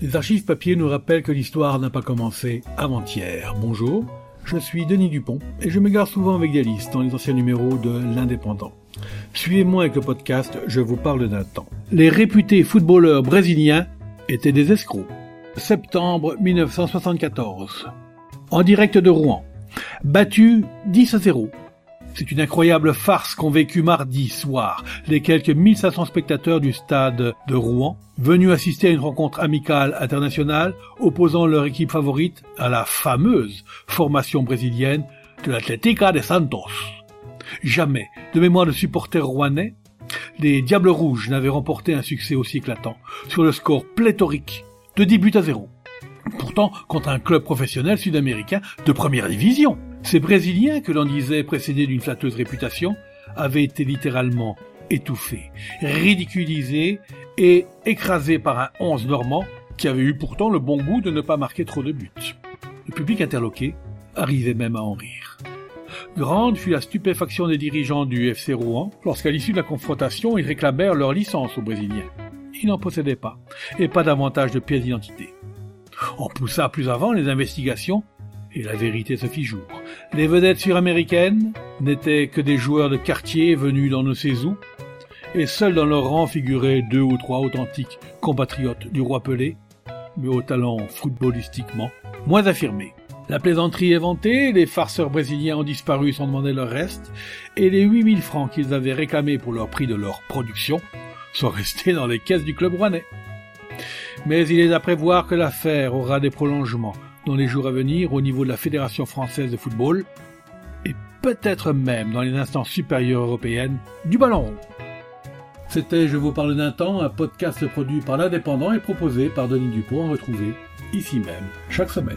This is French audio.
Les archives papier nous rappellent que l'histoire n'a pas commencé avant-hier. Bonjour, je suis Denis Dupont et je me garde souvent avec des listes dans les anciens numéros de l'Indépendant. Suivez-moi avec le podcast Je vous parle d'un temps. Les réputés footballeurs brésiliens étaient des escrocs. Septembre 1974. En direct de Rouen. Battu 10 à 0 c'est une incroyable farce qu'ont vécu mardi soir les quelques 1500 spectateurs du stade de Rouen, venus assister à une rencontre amicale internationale opposant leur équipe favorite à la fameuse formation brésilienne de l'Atlética de Santos. Jamais, de mémoire de supporters rouennais, les Diables Rouges n'avaient remporté un succès aussi éclatant, sur le score pléthorique de 10 buts à zéro. Pourtant, contre un club professionnel sud-américain de première division. Ces Brésiliens, que l'on disait précédés d'une flatteuse réputation, avaient été littéralement étouffés, ridiculisés et écrasés par un onze normand qui avait eu pourtant le bon goût de ne pas marquer trop de buts. Le public interloqué arrivait même à en rire. Grande fut la stupéfaction des dirigeants du FC Rouen lorsqu'à l'issue de la confrontation ils réclamèrent leur licence aux Brésiliens. Ils n'en possédaient pas, et pas davantage de pièces d'identité. On poussa plus avant les investigations et la vérité se fit jour. Les vedettes suraméricaines n'étaient que des joueurs de quartier venus dans nos saisons, et seuls dans leur rang figuraient deux ou trois authentiques compatriotes du roi Pelé, mais au talent footballistiquement moins affirmé. La plaisanterie est vantée, les farceurs brésiliens ont disparu sans demander leur reste, et les 8000 francs qu'ils avaient réclamés pour leur prix de leur production sont restés dans les caisses du club rouennais. Mais il est à prévoir que l'affaire aura des prolongements, dans les jours à venir au niveau de la Fédération française de football et peut-être même dans les instances supérieures européennes du ballon rond. C'était Je vous parle d'un temps, un podcast produit par l'Indépendant et proposé par Denis Dupont, retrouvé ici même chaque semaine.